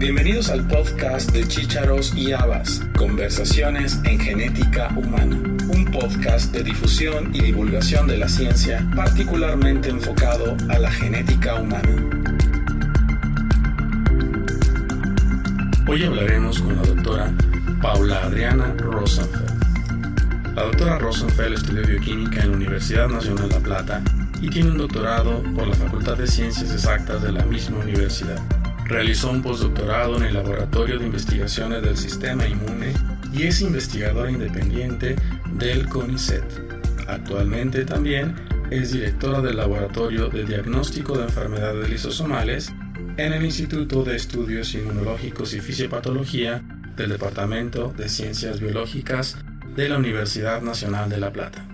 Bienvenidos al podcast de Chícharos y Habas, Conversaciones en Genética Humana, un podcast de difusión y divulgación de la ciencia particularmente enfocado a la genética humana. Hoy hablaremos con la doctora Paula Adriana Rosenfeld. La doctora Rosenfeld estudió bioquímica en la Universidad Nacional de La Plata y tiene un doctorado por la Facultad de Ciencias Exactas de la misma universidad. Realizó un postdoctorado en el Laboratorio de Investigaciones del Sistema Inmune y es investigadora independiente del CONICET. Actualmente también es directora del Laboratorio de Diagnóstico de Enfermedades Lisosomales en el Instituto de Estudios Inmunológicos y Fisiopatología del Departamento de Ciencias Biológicas de la Universidad Nacional de La Plata.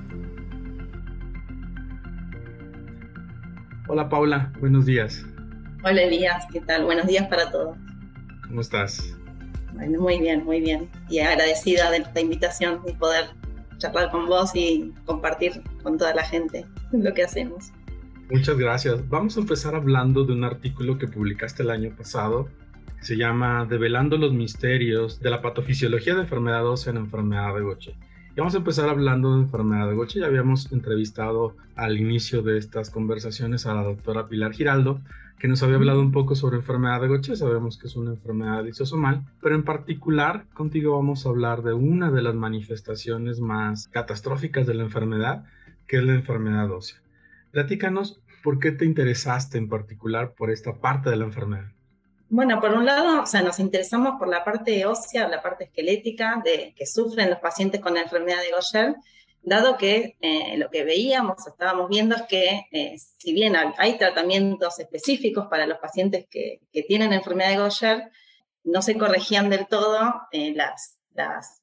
Hola Paula, buenos días. Hola Elías, ¿qué tal? Buenos días para todos. ¿Cómo estás? Bueno, muy bien, muy bien. Y agradecida de esta invitación y poder charlar con vos y compartir con toda la gente lo que hacemos. Muchas gracias. Vamos a empezar hablando de un artículo que publicaste el año pasado. se llama Develando los misterios de la patofisiología de enfermedad ósea en enfermedad de Goche. Y vamos a empezar hablando de enfermedad de Goche. Ya habíamos entrevistado al inicio de estas conversaciones a la doctora Pilar Giraldo, que nos había hablado un poco sobre enfermedad de Gaucher. Sabemos que es una enfermedad lisosomal, pero en particular contigo vamos a hablar de una de las manifestaciones más catastróficas de la enfermedad, que es la enfermedad ósea. Platícanos por qué te interesaste en particular por esta parte de la enfermedad. Bueno, por un lado, o sea, nos interesamos por la parte ósea, la parte esquelética de, que sufren los pacientes con la enfermedad de Gaucher, dado que eh, lo que veíamos, estábamos viendo es que eh, si bien hay tratamientos específicos para los pacientes que, tienen enfermedad de Gaucher, no se corregían del todo eh, las,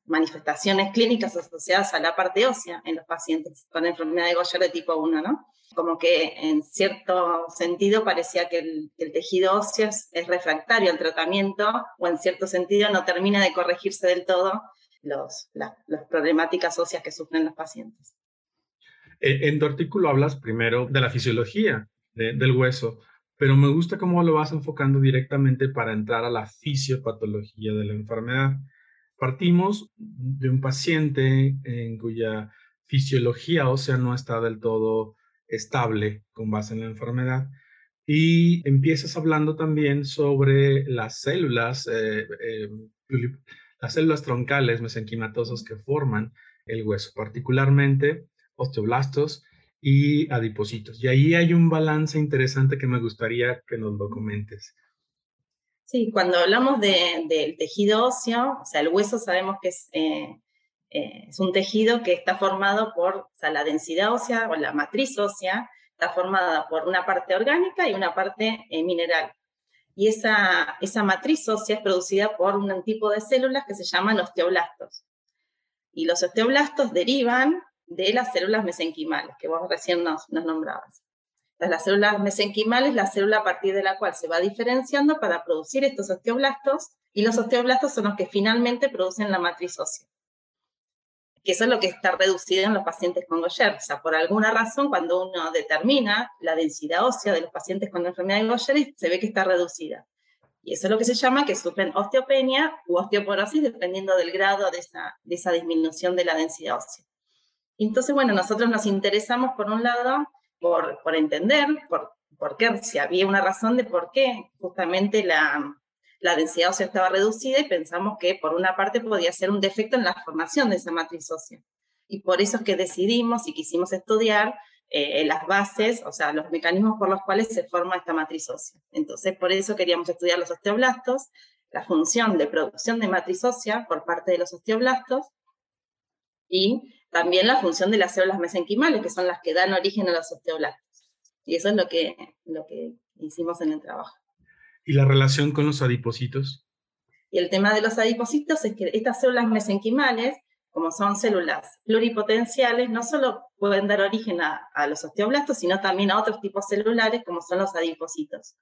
manifestaciones clínicas asociadas a la parte ósea en los pacientes con enfermedad de Gaucher de tipo 1, ¿no? Como que en cierto sentido parecía que el tejido óseo es refractario al tratamiento o en cierto sentido no termina de corregirse del todo los, las problemáticas óseas que sufren los pacientes. Eh, en tu artículo hablas primero de la fisiología del hueso, pero me gusta cómo lo vas enfocando directamente para entrar a la fisiopatología de la enfermedad. Partimos de un paciente en cuya fisiología ósea no está del todo estable con base en la enfermedad y empiezas hablando también sobre las células eh, eh, las células troncales mesenquimatosos que forman el hueso, particularmente osteoblastos y adipocitos. Y ahí hay un balance interesante que me gustaría que nos lo comentes. Sí, cuando hablamos del tejido óseo, o sea, el hueso sabemos que es, eh, eh, es un tejido que está formado por, o sea, la densidad ósea o la matriz ósea está formada por una parte orgánica y una parte eh, mineral y esa, esa matriz ósea es producida por un tipo de células que se llaman osteoblastos. Y los osteoblastos derivan de las células mesenquimales, que vos recién nos, nombrabas. las células mesenquimales, la célula a partir de la cual se va diferenciando para producir estos osteoblastos, y los osteoblastos son los que finalmente producen la matriz ósea que eso es lo que está reducido en los pacientes con Gaucher. O sea, por alguna razón, cuando uno determina la densidad ósea de los pacientes con enfermedad de Gaucher, se ve que está reducida. Y eso es lo que se llama que sufren osteopenia u osteoporosis, dependiendo del grado de esa, disminución de la densidad ósea. Entonces, bueno, nosotros nos interesamos, por un lado, por, entender por qué, si había una razón de por qué justamente la, la densidad ósea estaba reducida y pensamos que por una parte podía ser un defecto en la formación de esa matriz ósea. Y por eso es que decidimos y quisimos estudiar eh, las bases, o sea, los mecanismos por los cuales se forma esta matriz ósea. Entonces, por eso queríamos estudiar los osteoblastos, la función de producción de matriz ósea por parte de los osteoblastos y también la función de las células mesenquimales, que son las que dan origen a los osteoblastos. Y eso es lo que, lo que hicimos en el trabajo. ¿Y la relación con los adipocitos? Y el tema de los adipocitos es que estas células mesenquimales, como son células pluripotenciales, no solo pueden dar origen a, los osteoblastos, sino también a otros tipos celulares, como son los adipocitos.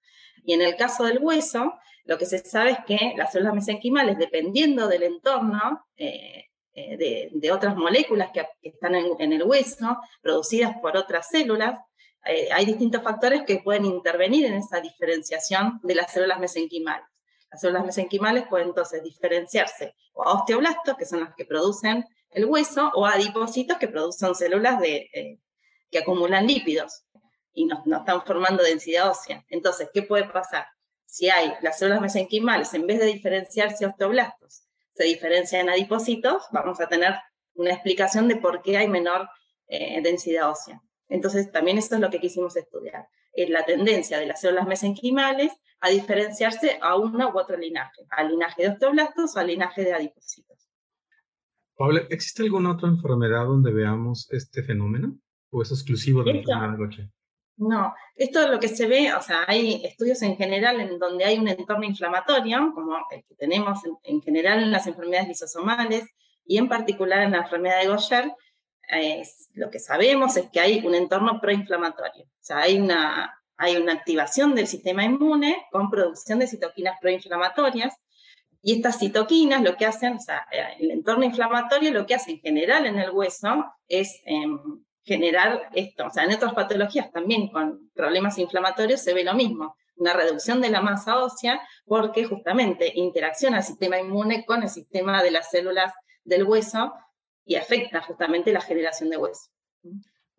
Y en el caso del hueso, lo que se sabe es que las células mesenquimales, dependiendo del entorno, eh, eh, de, otras moléculas que, están en, el hueso, producidas por otras células, eh, hay distintos factores que pueden intervenir en esa diferenciación de las células mesenquimales. Las células mesenquimales pueden entonces diferenciarse o a osteoblastos, que son las que producen el hueso, o a adipocitos, que producen células eh, que acumulan lípidos y no, no están formando densidad ósea. Entonces, ¿qué puede pasar? Si hay las células mesenquimales, en vez de diferenciarse a osteoblastos, se diferencian en adipocitos, vamos a tener una explicación de por qué hay menor eh, densidad ósea. Entonces, también eso es lo que quisimos estudiar, es la tendencia de las células mesenquimales a diferenciarse a uno u otro linaje, al linaje de osteoblastos o al linaje de adipocitos. Pablo, ¿existe alguna otra enfermedad donde veamos este fenómeno? ¿O es exclusivo de la enfermedad de Gaucher? No, esto es lo que se ve, o sea, hay estudios en general en donde hay un entorno inflamatorio, como el que tenemos en, general en las enfermedades lisosomales y en particular en la enfermedad de Lo que sabemos es que hay un entorno proinflamatorio, o sea, hay una, hay una activación del sistema inmune con producción de citoquinas proinflamatorias, y estas citoquinas lo que hacen, o sea, el entorno inflamatorio lo que hace en general en el hueso es em, generar esto. O sea, en otras patologías también con problemas inflamatorios se ve lo mismo, una reducción de la masa ósea porque justamente interacciona el sistema inmune con el sistema de las células del hueso y afecta justamente la generación de hueso.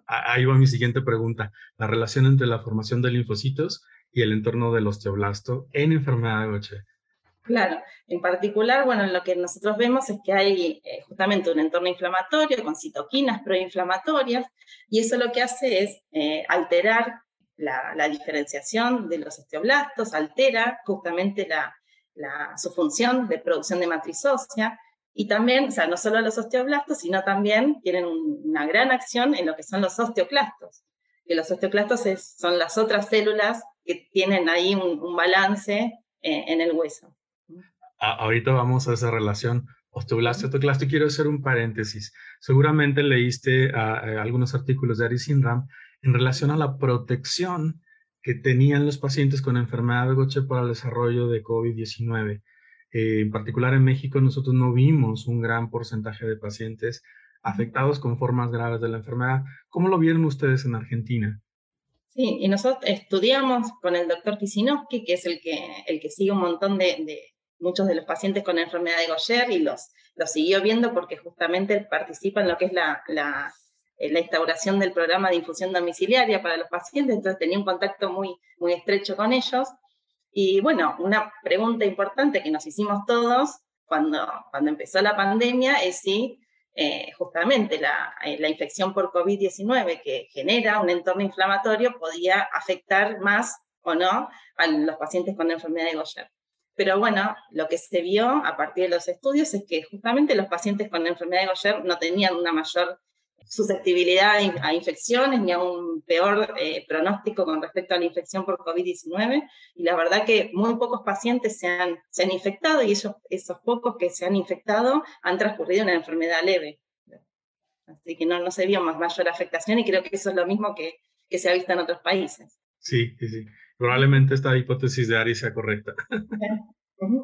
Ahí va mi siguiente pregunta, la relación entre la formación de linfocitos y el entorno del osteoblasto en enfermedad de Gaucher. Claro, en particular, bueno, lo que nosotros vemos es que hay eh, justamente un entorno inflamatorio con citoquinas proinflamatorias y eso lo que hace es eh, alterar la, diferenciación de los osteoblastos, altera justamente la, su función de producción de matriz ósea y también, o sea, no solo los osteoblastos, sino también tienen una gran acción en lo que son los osteoclastos, que los osteoclastos son las otras células que tienen ahí un, balance eh, en el hueso ahorita vamos a esa relación osteoblasto-osteoclasto. Quiero hacer un paréntesis. Seguramente leíste algunos artículos de Ari Sinram en relación a la protección que tenían los pacientes con enfermedad de Gaucher para el desarrollo de COVID-19. Eh, en particular en México nosotros no vimos un gran porcentaje de pacientes afectados con formas graves de la enfermedad. ¿Cómo lo vieron ustedes en Argentina? Sí, y nosotros estudiamos con el doctor Kisinowski, que es el que, el que sigue un montón de, muchos de los pacientes con enfermedad de Gaucher y los, los siguió viendo porque justamente participa en lo que es la, la, eh, la, instauración del programa de infusión domiciliaria para los pacientes, entonces tenía un contacto muy, muy estrecho con ellos. Y bueno, una pregunta importante que nos hicimos todos cuando, cuando empezó la pandemia es si eh, justamente la, eh, la, infección por COVID-19 que genera un entorno inflamatorio podía afectar más o no a los pacientes con enfermedad de Gaucher. Pero bueno, lo que se vio a partir de los estudios es que justamente los pacientes con enfermedad de Gaucher no tenían una mayor susceptibilidad a infecciones ni a un peor eh, pronóstico con respecto a la infección por COVID-19. Y la verdad que muy pocos pacientes se han, se han infectado y esos, esos pocos que se han infectado han transcurrido una enfermedad leve. Así que no, no se vio más mayor afectación y creo que eso es lo mismo que, que se ha visto en otros países. Sí, sí, sí. Probablemente esta hipótesis de Ari sea correcta.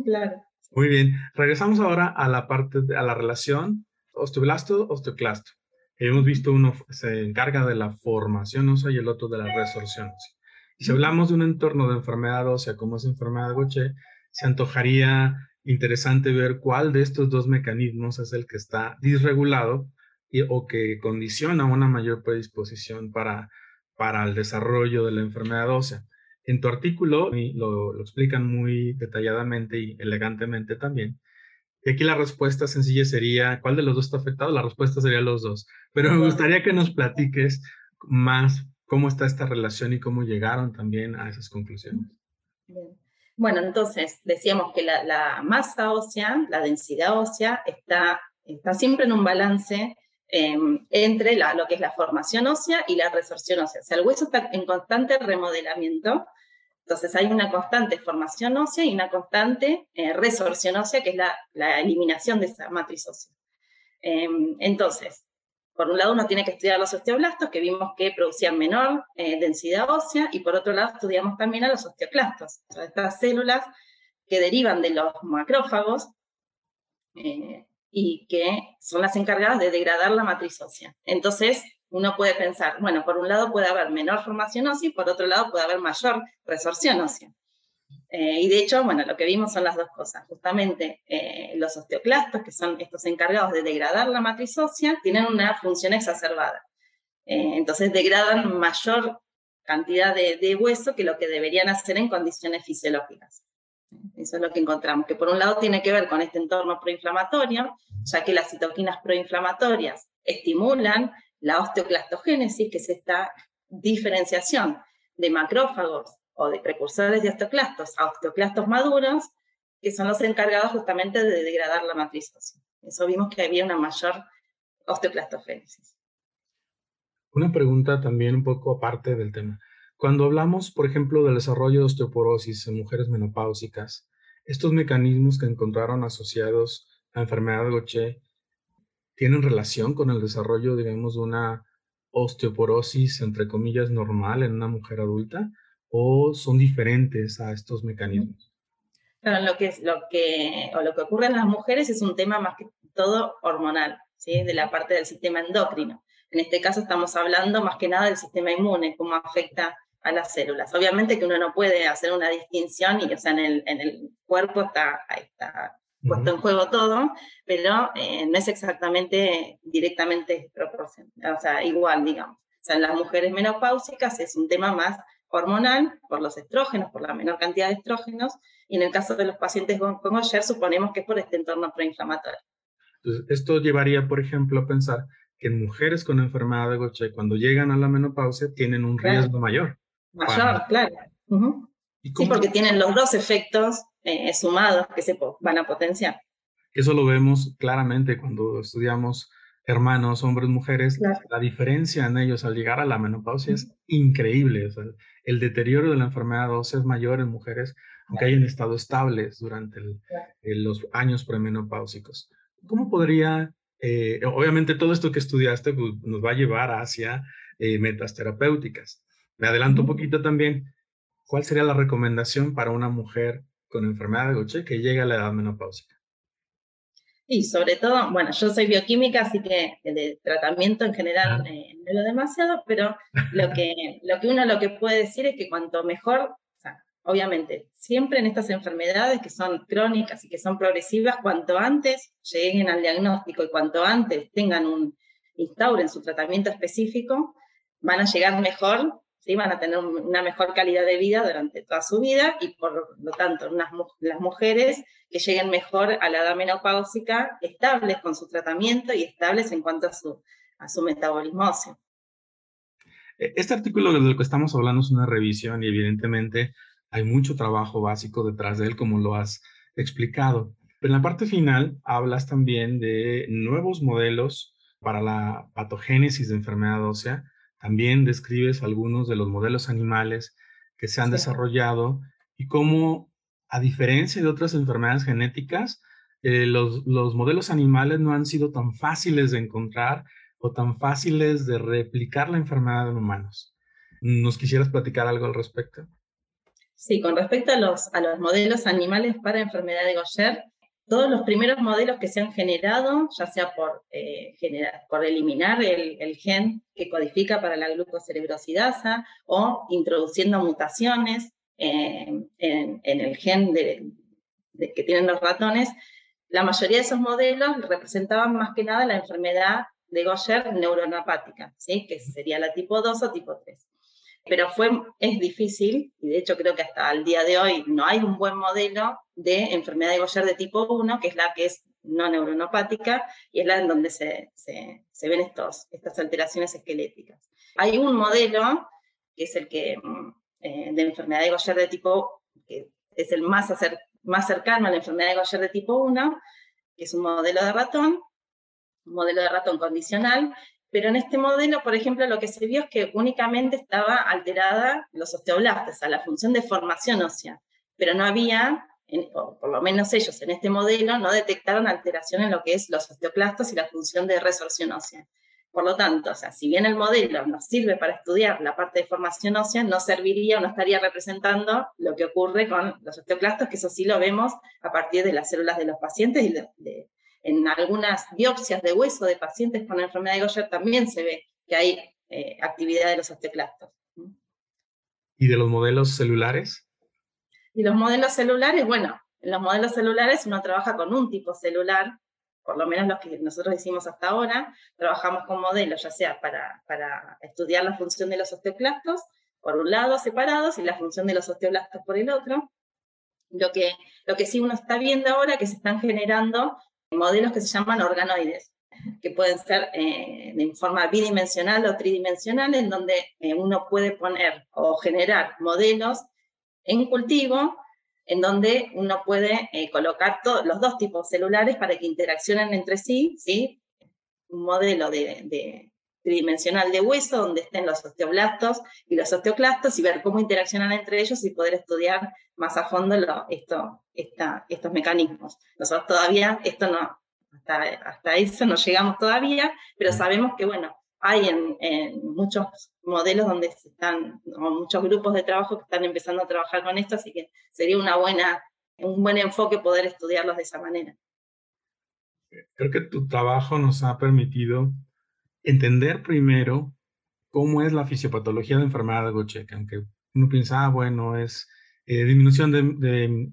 claro. Muy bien. Regresamos ahora a la parte, de, a la relación osteoblasto-osteoclasto. Hemos visto uno se encarga de la formación ósea y el otro de la resorción ósea. Y si hablamos de un entorno de enfermedad ósea como es enfermedad de Gaucher, se antojaría interesante ver cuál de estos dos mecanismos es el que está disregulado y, o que condiciona una mayor predisposición para, para el desarrollo de la enfermedad ósea. En tu artículo lo, lo, explican muy detalladamente y elegantemente también. Y aquí la respuesta sencilla sería, ¿cuál de los dos está afectado? La respuesta sería los dos. Pero me gustaría que nos platiques más cómo está esta relación y cómo llegaron también a esas conclusiones. Bueno, entonces decíamos que la, la, masa ósea, la densidad ósea, está, está siempre en un balance em, entre la, lo que es la formación ósea y la resorción ósea. O sea, el hueso está en constante remodelamiento entonces hay una constante formación ósea y una constante eh, resorción ósea, que es la, eliminación de esa matriz ósea. Em, entonces, por un lado uno tiene que estudiar los osteoblastos, que vimos que producían menor eh, densidad ósea, y por otro lado estudiamos también a los osteoclastos, estas células que derivan de los macrófagos eh, y que son las encargadas de degradar la matriz ósea. Entonces, uno puede pensar, bueno, por un lado puede haber menor formación ósea y por otro lado puede haber mayor resorción ósea. Eh, y de hecho, bueno, lo que vimos son las dos cosas. Justamente eh, los osteoclastos, que son estos encargados de degradar la matriz ósea, tienen una función exacerbada. Eh, entonces degradan mayor cantidad de, hueso que lo que deberían hacer en condiciones fisiológicas. Eso es lo que encontramos, que por un lado tiene que ver con este entorno proinflamatorio, ya que las citoquinas proinflamatorias estimulan la osteoclastogénesis, que es esta diferenciación de macrófagos o de precursores de osteoclastos a osteoclastos maduros, que son los encargados justamente de degradar la matriz ósea. Eso vimos que había una mayor osteoclastogénesis. Una pregunta también un poco aparte del tema. Cuando hablamos, por ejemplo, del desarrollo de osteoporosis en mujeres menopáusicas, estos mecanismos que encontraron asociados a enfermedad de Gaucher tienen relación con el desarrollo, digamos, de una osteoporosis, entre comillas, normal en una mujer adulta o son diferentes a estos mecanismos? Claro, lo que, lo que, o lo que ocurre en las mujeres es un tema más que todo hormonal, ¿sí? de la parte del sistema endocrino. En este caso estamos hablando más que nada del sistema inmune, cómo afecta a las células. Obviamente que uno no puede hacer una distinción y, o sea, en el, en el cuerpo está, está puesto en juego todo, pero eh, no es exactamente directamente proporcional, o sea, igual, digamos. O sea, en las mujeres menopáusicas es un tema más hormonal por los estrógenos, por la menor cantidad de estrógenos, y en el caso de los pacientes con, con suponemos que es por este entorno proinflamatorio. Entonces, esto llevaría, por ejemplo, a pensar que en mujeres con enfermedad de Gaucher, cuando llegan a la menopausia, tienen un riesgo mayor. Mayor, claro. Sí, porque tienen los dos efectos eh, sumados que se van a potenciar. Eso lo vemos claramente cuando estudiamos hermanos, hombres, mujeres, la diferencia en ellos al llegar a la menopausia es increíble. el deterioro de la enfermedad ósea es mayor en mujeres, aunque hayan estado estables durante los años premenopáusicos. ¿Cómo podría, eh, obviamente todo esto que estudiaste pues, nos va a llevar hacia eh, metas terapéuticas? Me adelanto un poquito también. ¿Cuál sería la recomendación para una mujer con enfermedad de Gaucher que llega a la edad menopáusica? Y sobre todo, bueno, yo soy bioquímica, así que de tratamiento en general eh, no lo demasiado, pero lo que, lo que uno lo que puede decir es que cuanto mejor, obviamente, siempre en estas enfermedades que son crónicas y que son progresivas, cuanto antes lleguen al diagnóstico y cuanto antes tengan un, instauren su tratamiento específico, van a llegar mejor van a tener una mejor calidad de vida durante toda su vida y por lo tanto las mujeres que lleguen mejor a la edad menopáusica estables con su tratamiento y estables en cuanto a su, a su metabolismo óseo. E, este artículo del que estamos hablando es una revisión y evidentemente hay mucho trabajo básico detrás de él, como lo has explicado. Pero en la parte final hablas también de nuevos modelos para la patogénesis de enfermedad ósea también describes algunos de los modelos animales que se han desarrollado y cómo, a diferencia de otras enfermedades genéticas, eh, los, los modelos animales no han sido tan fáciles de encontrar o tan fáciles de replicar la enfermedad en humanos. ¿Nos quisieras platicar algo al respecto? Sí, con respecto a los, a los modelos animales para enfermedad de Gaucher, todos los primeros modelos que se han generado, ya sea por, eh, eliminar el, gen que codifica para la glucocerebrosidasa o introduciendo mutaciones eh, en, el gen que tienen los ratones, la mayoría de esos modelos representaban más que nada la enfermedad de Gaucher neuronopática, ¿sí? que sería la tipo 2 o tipo 3 pero fue, es difícil, y de hecho creo que hasta el día de hoy no hay un buen modelo de enfermedad de Gaucher de tipo 1, que es la que es no neuronopática, y es la en donde se, se, ven estos, estas alteraciones esqueléticas. Hay un modelo, que es el que, mm, eh, de enfermedad de Gaucher de tipo, que es el más, más cercano a la enfermedad de Gaucher de tipo 1, que es un modelo de ratón, un modelo de ratón condicional, pero en este modelo, por ejemplo, lo que se vio es que únicamente estaba alterada los osteoblastos, a la función de formación ósea, pero no había, o por lo menos ellos en este modelo, no detectaron alteración en lo que es los osteoclastos y la función de resorción ósea. Por lo tanto, o sea, si bien el modelo nos sirve para estudiar la parte de formación ósea, no serviría o no estaría representando lo que ocurre con los osteoclastos, que eso sí lo vemos a partir de las células de los pacientes y de en algunas biopsias de hueso de pacientes con enfermedad de Gaucher también se ve que hay eh, actividad de los osteoclastos. ¿Y de los modelos celulares? Y los modelos celulares, bueno, en los modelos celulares uno trabaja con un tipo celular, por lo menos los que nosotros hicimos hasta ahora, trabajamos con modelos ya sea para, para estudiar la función de los osteoclastos, por un lado separados, y la función de los osteoblastos por el otro. Lo que, lo que sí uno está viendo ahora que se están generando modelos que se llaman organoides, que pueden ser eh, en forma bidimensional o tridimensional, en donde eh, uno puede poner o generar modelos en cultivo, en donde uno puede eh, colocar los dos tipos celulares para que interaccionen entre sí, ¿sí? un modelo de, tridimensional de hueso, donde estén los osteoblastos y los osteoclastos, y ver cómo interaccionan entre ellos y poder estudiar más a fondo esto, estos mecanismos. Nosotros todavía, esto no, hasta, hasta eso no llegamos todavía, pero sabemos que, bueno, hay en, muchos modelos donde están, o muchos grupos de trabajo que están empezando a trabajar con esto, así que sería una buena, un buen enfoque poder estudiarlos de esa manera. Creo que tu trabajo nos ha permitido entender primero cómo es la fisiopatología de enfermedad de Gaucher, aunque uno piensa, ah, bueno, es eh, disminución de,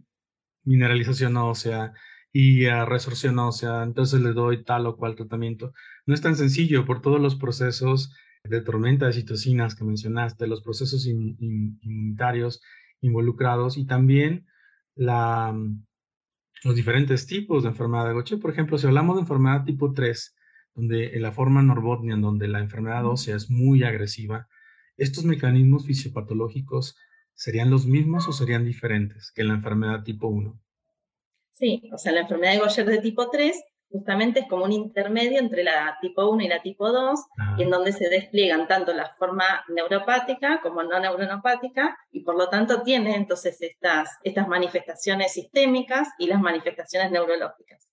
mineralización ósea y uh, resorción ósea, entonces le doy tal o cual tratamiento. No es tan sencillo por todos los procesos de tormenta de citocinas que mencionaste, los procesos inmunitarios involucrados y también la, los diferentes tipos de enfermedad de Gaucher. Por ejemplo, si hablamos de enfermedad tipo 3, donde en la forma en donde la enfermedad ósea es muy agresiva, estos mecanismos fisiopatológicos serían los mismos o serían diferentes que en la enfermedad tipo 1? Sí, o sea, la enfermedad de Gaucher de tipo 3 justamente es como un intermedio entre la tipo 1 y la tipo 2, y en donde se despliegan tanto la forma neuropática como no neuronopática, y por lo tanto tiene entonces estas, estas manifestaciones sistémicas y las manifestaciones neurológicas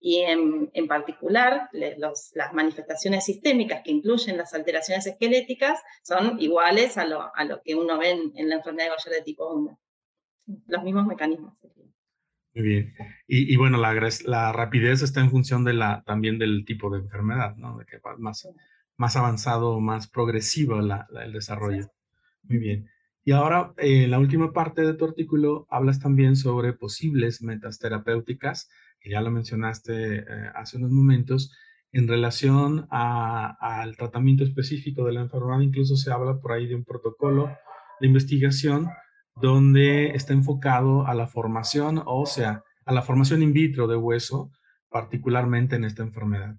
y en, en particular los, las manifestaciones sistémicas que incluyen las alteraciones esqueléticas son iguales a lo, a lo que uno ve en, la enfermedad de Gaucher de tipo 1. Los mismos mecanismos. Muy bien. Y, y bueno, la, la, rapidez está en función de la, también del tipo de enfermedad, ¿no? De que más, más avanzado, más progresivo la, el desarrollo. Muy bien. Y ahora, en la última parte de tu artículo, hablas también sobre posibles metas terapéuticas que ya lo mencionaste eh, hace unos momentos, en relación al tratamiento específico de la enfermedad, incluso se habla por ahí de un protocolo de investigación donde está enfocado a la formación, o sea, a la formación in vitro de hueso, particularmente en esta enfermedad.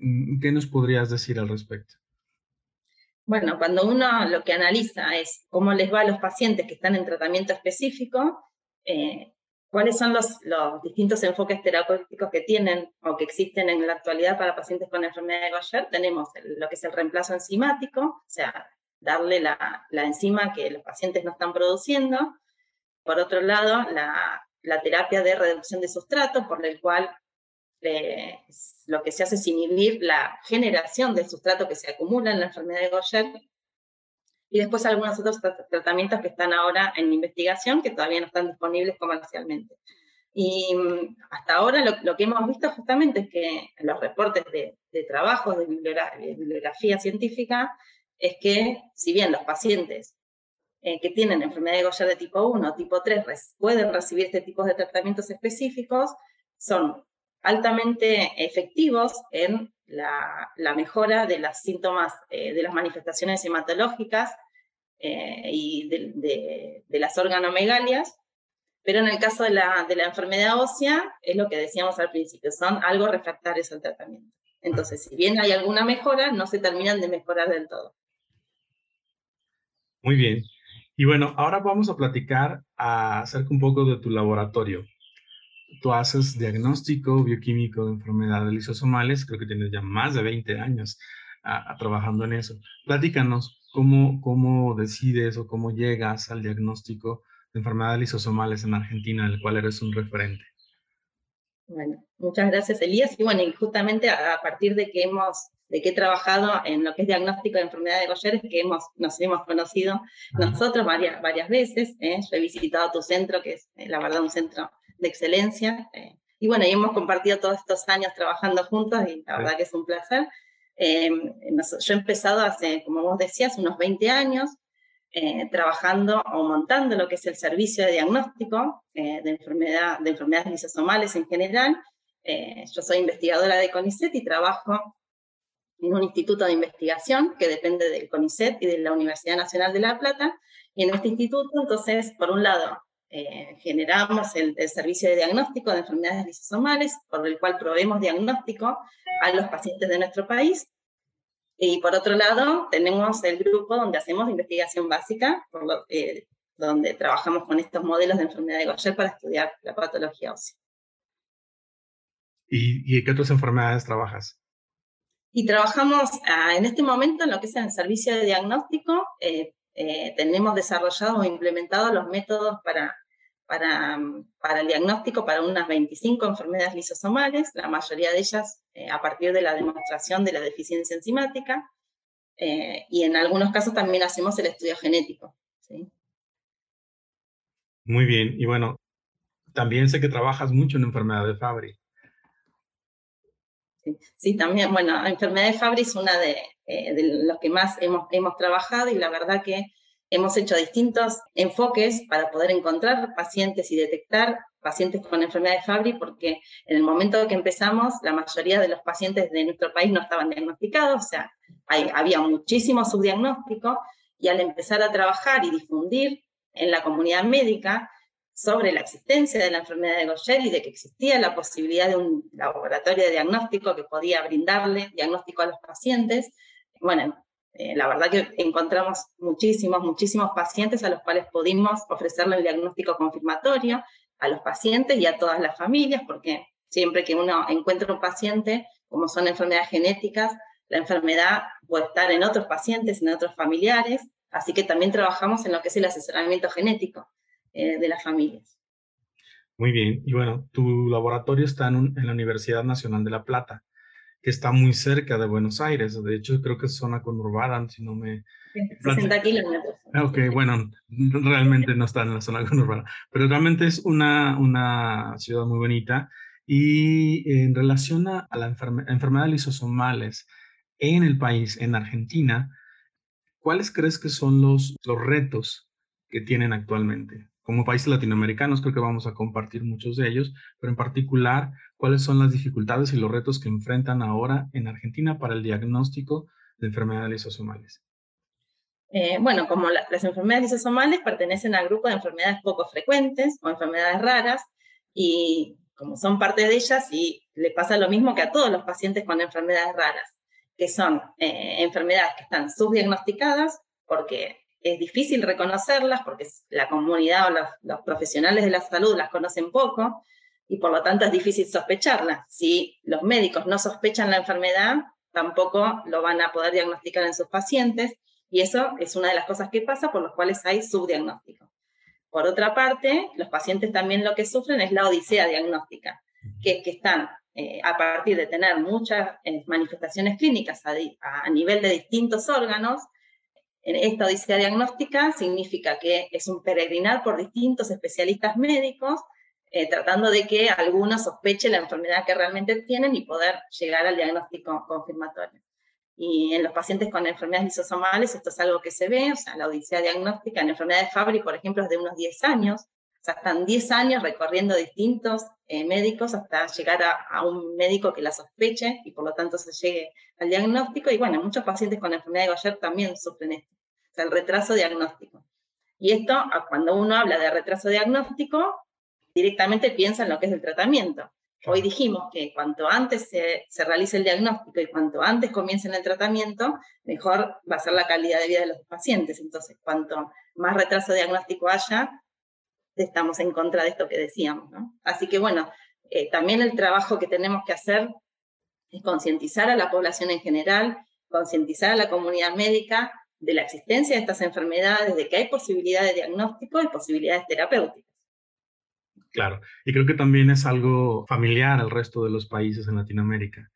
Mm, ¿Qué nos podrías decir al respecto? Bueno, cuando uno lo que analiza es cómo les va a los pacientes que están en tratamiento específico, eh, cuáles son los, distintos enfoques terapéuticos que tienen o que existen en la actualidad para pacientes con enfermedad de Gaucher. Tenemos lo que es el reemplazo enzimático, o sea, darle la, enzima que los pacientes no están produciendo. Por otro lado, la, terapia de reducción de sustrato, por el cual eh, lo que se hace es inhibir la generación del sustrato que se acumula en la enfermedad de Gaucher y después algunos otros tratamientos que están ahora en investigación que todavía no están disponibles comercialmente. Y mm, hasta ahora lo, que hemos visto justamente es que los reportes de, de trabajos de bibliografía, científica es que si bien los pacientes eh, que tienen enfermedad de Gaucher de tipo 1 o tipo 3 pueden recibir este tipo de tratamientos específicos, son altamente efectivos en la, mejora de los síntomas, eh, de las manifestaciones hematológicas eh, y de, las organomegalias, pero en el caso de la, de la enfermedad ósea, es lo que decíamos al principio, son algo refractarios al tratamiento. Entonces, si bien hay alguna mejora, no se terminan de mejorar del todo. Muy bien. Y bueno, ahora vamos a platicar acerca un poco de tu laboratorio tú haces diagnóstico bioquímico de enfermedades lisosomales, creo que tienes ya más de 20 años a, trabajando en eso. Platícanos cómo, cómo decides o cómo llegas al diagnóstico de enfermedades lisosomales en Argentina, del cual eres un referente. Bueno, muchas gracias Elías. Y bueno, y justamente a, partir de que hemos de que he trabajado en lo que es diagnóstico de enfermedades de es que hemos, nos hemos conocido nosotros varias, varias veces. ¿eh? Yo he visitado tu centro, que es eh, la verdad un centro de excelencia. Eh, y bueno, y hemos compartido todos estos años trabajando juntos y la verdad que es un placer. Eh, yo he empezado hace, como vos decías, unos 20 años. eh, trabajando o montando lo que es el servicio de diagnóstico de, enfermedad, de enfermedades lisosomales en general. yo soy investigadora de CONICET y trabajo en un instituto de investigación que depende del CONICET y de la Universidad Nacional de La Plata. Y en este instituto, entonces, por un lado, eh, generamos el, servicio de diagnóstico de enfermedades lisosomales, por el cual proveemos diagnóstico a los pacientes de nuestro país. Y por otro lado, tenemos el grupo donde hacemos investigación básica, eh, donde trabajamos con estos modelos de enfermedad de Gaucher para estudiar la patología ósea. ¿Y, y qué otras enfermedades trabajas? Y trabajamos ah, en este momento en lo que es el servicio de diagnóstico. Eh, tenemos desarrollado o implementado los métodos para para, para, el diagnóstico para unas 25 enfermedades lisosomales, la mayoría de ellas eh, a partir de la demostración de la deficiencia enzimática, eh, y en algunos casos también hacemos el estudio genético. Muy bien, y bueno, también sé que trabajas mucho en enfermedad de Fabry. Sí, también, bueno, enfermedad de Fabry es una de, eh, de los que más hemos, hemos trabajado y la verdad que Hemos hecho distintos enfoques para poder encontrar pacientes y detectar pacientes con enfermedad de Fabry, porque en el momento que empezamos, la mayoría de los pacientes de nuestro país no estaban diagnosticados, o sea, había muchísimo subdiagnóstico, y al empezar a trabajar y difundir en la comunidad médica sobre la existencia de la enfermedad de Gaucher y de que existía la posibilidad de un laboratorio de diagnóstico que podía brindarle diagnóstico a los pacientes, bueno, eh, la verdad que encontramos muchísimos, muchísimos pacientes a los cuales pudimos ofrecerle el diagnóstico confirmatorio a los pacientes y a todas las familias, porque siempre que uno encuentra un paciente, como son enfermedades genéticas, la enfermedad puede estar en otros pacientes, en otros familiares, así que también trabajamos en lo que es el asesoramiento genético eh, de las familias. Muy bien, y bueno, tu laboratorio está en la Universidad Nacional de La Plata que está muy cerca de Buenos Aires. De hecho, creo que es zona conurbada, si no me... 60 kilómetros. Ah, ok, bueno, realmente no está en la zona conurbada, pero realmente es una, una ciudad muy bonita. Y en relación a, la enfermedad lisosomales en el país, en Argentina, ¿cuáles crees que son los, los retos que tienen actualmente? Como países latinoamericanos creo que vamos a compartir muchos de ellos, pero en particular, ¿cuáles son las dificultades y los retos que enfrentan ahora en Argentina para el diagnóstico de enfermedades lisosomales? Eh, bueno, como las enfermedades lisosomales pertenecen al grupo de enfermedades poco frecuentes o enfermedades raras, y como son parte de ellas, y le pasa lo mismo que a todos los pacientes con enfermedades raras, que son eh, enfermedades que están subdiagnosticadas porque es difícil reconocerlas porque la comunidad o los, profesionales de la salud las conocen poco y por lo tanto es difícil sospecharlas. Si los médicos no sospechan la enfermedad, tampoco lo van a poder diagnosticar en sus pacientes y eso es una de las cosas que pasa por las cuales hay subdiagnóstico. Por otra parte, los pacientes también lo que sufren es la odisea diagnóstica, que es que están eh, a partir de tener muchas eh, manifestaciones clínicas a nivel de distintos órganos, en esta odisea diagnóstica significa que es un peregrinar por distintos especialistas médicos, eh, tratando de que algunos sospechen la enfermedad que realmente tienen y poder llegar al diagnóstico confirmatorio. Y en los pacientes con enfermedades lisosomales esto es algo que se ve, o sea, la odisea diagnóstica en enfermedad de Fabry, por ejemplo, es de unos 10 años, o sea, están 10 años recorriendo distintos eh, médicos hasta llegar a, a, un médico que la sospeche y por lo tanto se llegue al diagnóstico. Y bueno, muchos pacientes con enfermedad de Gaucher también sufren esto o sea, el retraso diagnóstico. Y esto, cuando uno habla de retraso diagnóstico, directamente piensa en lo que es el tratamiento. Hoy dijimos que cuanto antes se, se realice el diagnóstico y cuanto antes comiencen el tratamiento, mejor va a ser la calidad de vida de los pacientes. Entonces, cuanto más retraso diagnóstico haya, estamos en contra de esto que decíamos. ¿no? Así que bueno, eh, también el trabajo que tenemos que hacer es concientizar a la población en general, concientizar a la comunidad médica de la existencia de estas enfermedades, de que hay posibilidades de diagnóstico y posibilidades terapéuticas. Claro, y creo que también es algo familiar al resto de los países en Latinoamérica.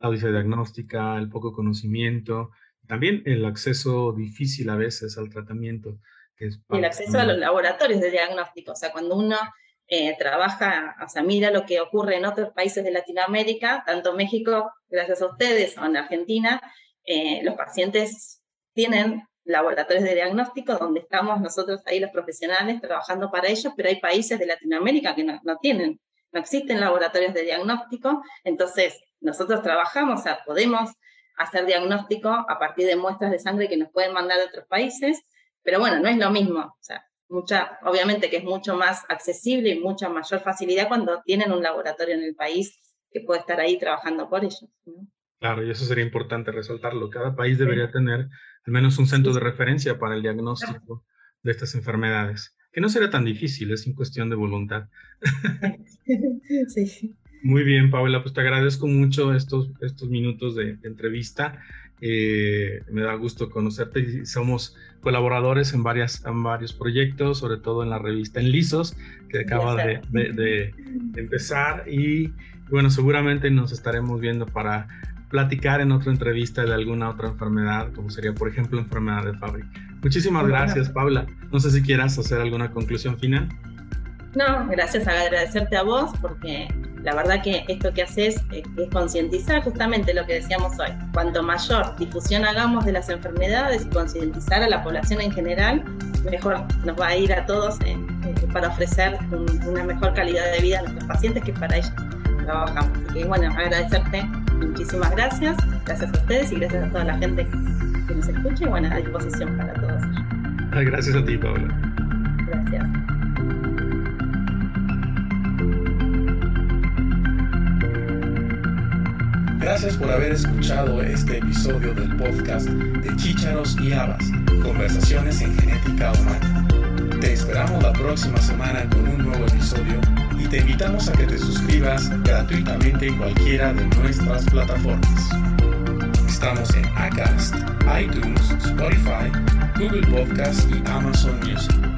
La odisea diagnóstica, el poco conocimiento, también el acceso difícil a veces al tratamiento. Que es y el acceso a los laboratorios de diagnóstico, o sea, cuando uno eh, trabaja, o sea, mira lo que ocurre en otros países de Latinoamérica, tanto México, gracias a ustedes, o en Argentina, eh, los pacientes tienen laboratorios de diagnóstico donde estamos nosotros ahí los profesionales trabajando para ellos, pero hay países de Latinoamérica que no, no tienen, no existen laboratorios de diagnóstico, entonces nosotros trabajamos, o sea, podemos hacer diagnóstico a partir de muestras de sangre que nos pueden mandar de otros países, pero bueno, no es lo mismo, o sea, mucha, obviamente que es mucho más accesible y mucha mayor facilidad cuando tienen un laboratorio en el país que puede estar ahí trabajando por ellos. Claro, y eso sería importante resaltarlo. Cada país debería tener al menos un centro de referencia para el diagnóstico de estas enfermedades, que no será tan difícil, es en cuestión de voluntad. Sí. Muy bien, Paula, pues te agradezco mucho estos, estos minutos de, entrevista. Eh, me da gusto conocerte y somos colaboradores en, varias, en varios proyectos, sobre todo en la revista En Lisos, que acaba de, de, empezar y bueno, seguramente nos estaremos viendo para platicar en otra entrevista de alguna otra enfermedad, como sería, por ejemplo, enfermedad de Fabry. Muchísimas gracias, Paula. No sé si quieras hacer alguna conclusión final. No, gracias, agradecerte a vos, porque la verdad que esto que haces es, concientizar justamente lo que decíamos hoy. Cuanto mayor difusión hagamos de las enfermedades y concientizar a la población en general, mejor nos va a ir a todos eh, eh, para ofrecer una mejor calidad de vida a nuestros pacientes que para ellos trabajamos. Así que bueno, agradecerte, muchísimas gracias, gracias a ustedes y gracias a toda la gente que nos escucha y bueno, a disposición para todos. Gracias a ti, Paula. Gracias. Gracias por haber escuchado este episodio del podcast de Chícharos y Habas, Conversaciones en Genética Humana. Te esperamos la próxima semana con un nuevo episodio y te invitamos a que te suscribas gratuitamente en cualquiera de nuestras plataformas. Estamos en Acast, iTunes, Spotify, Google Podcast y Amazon Music.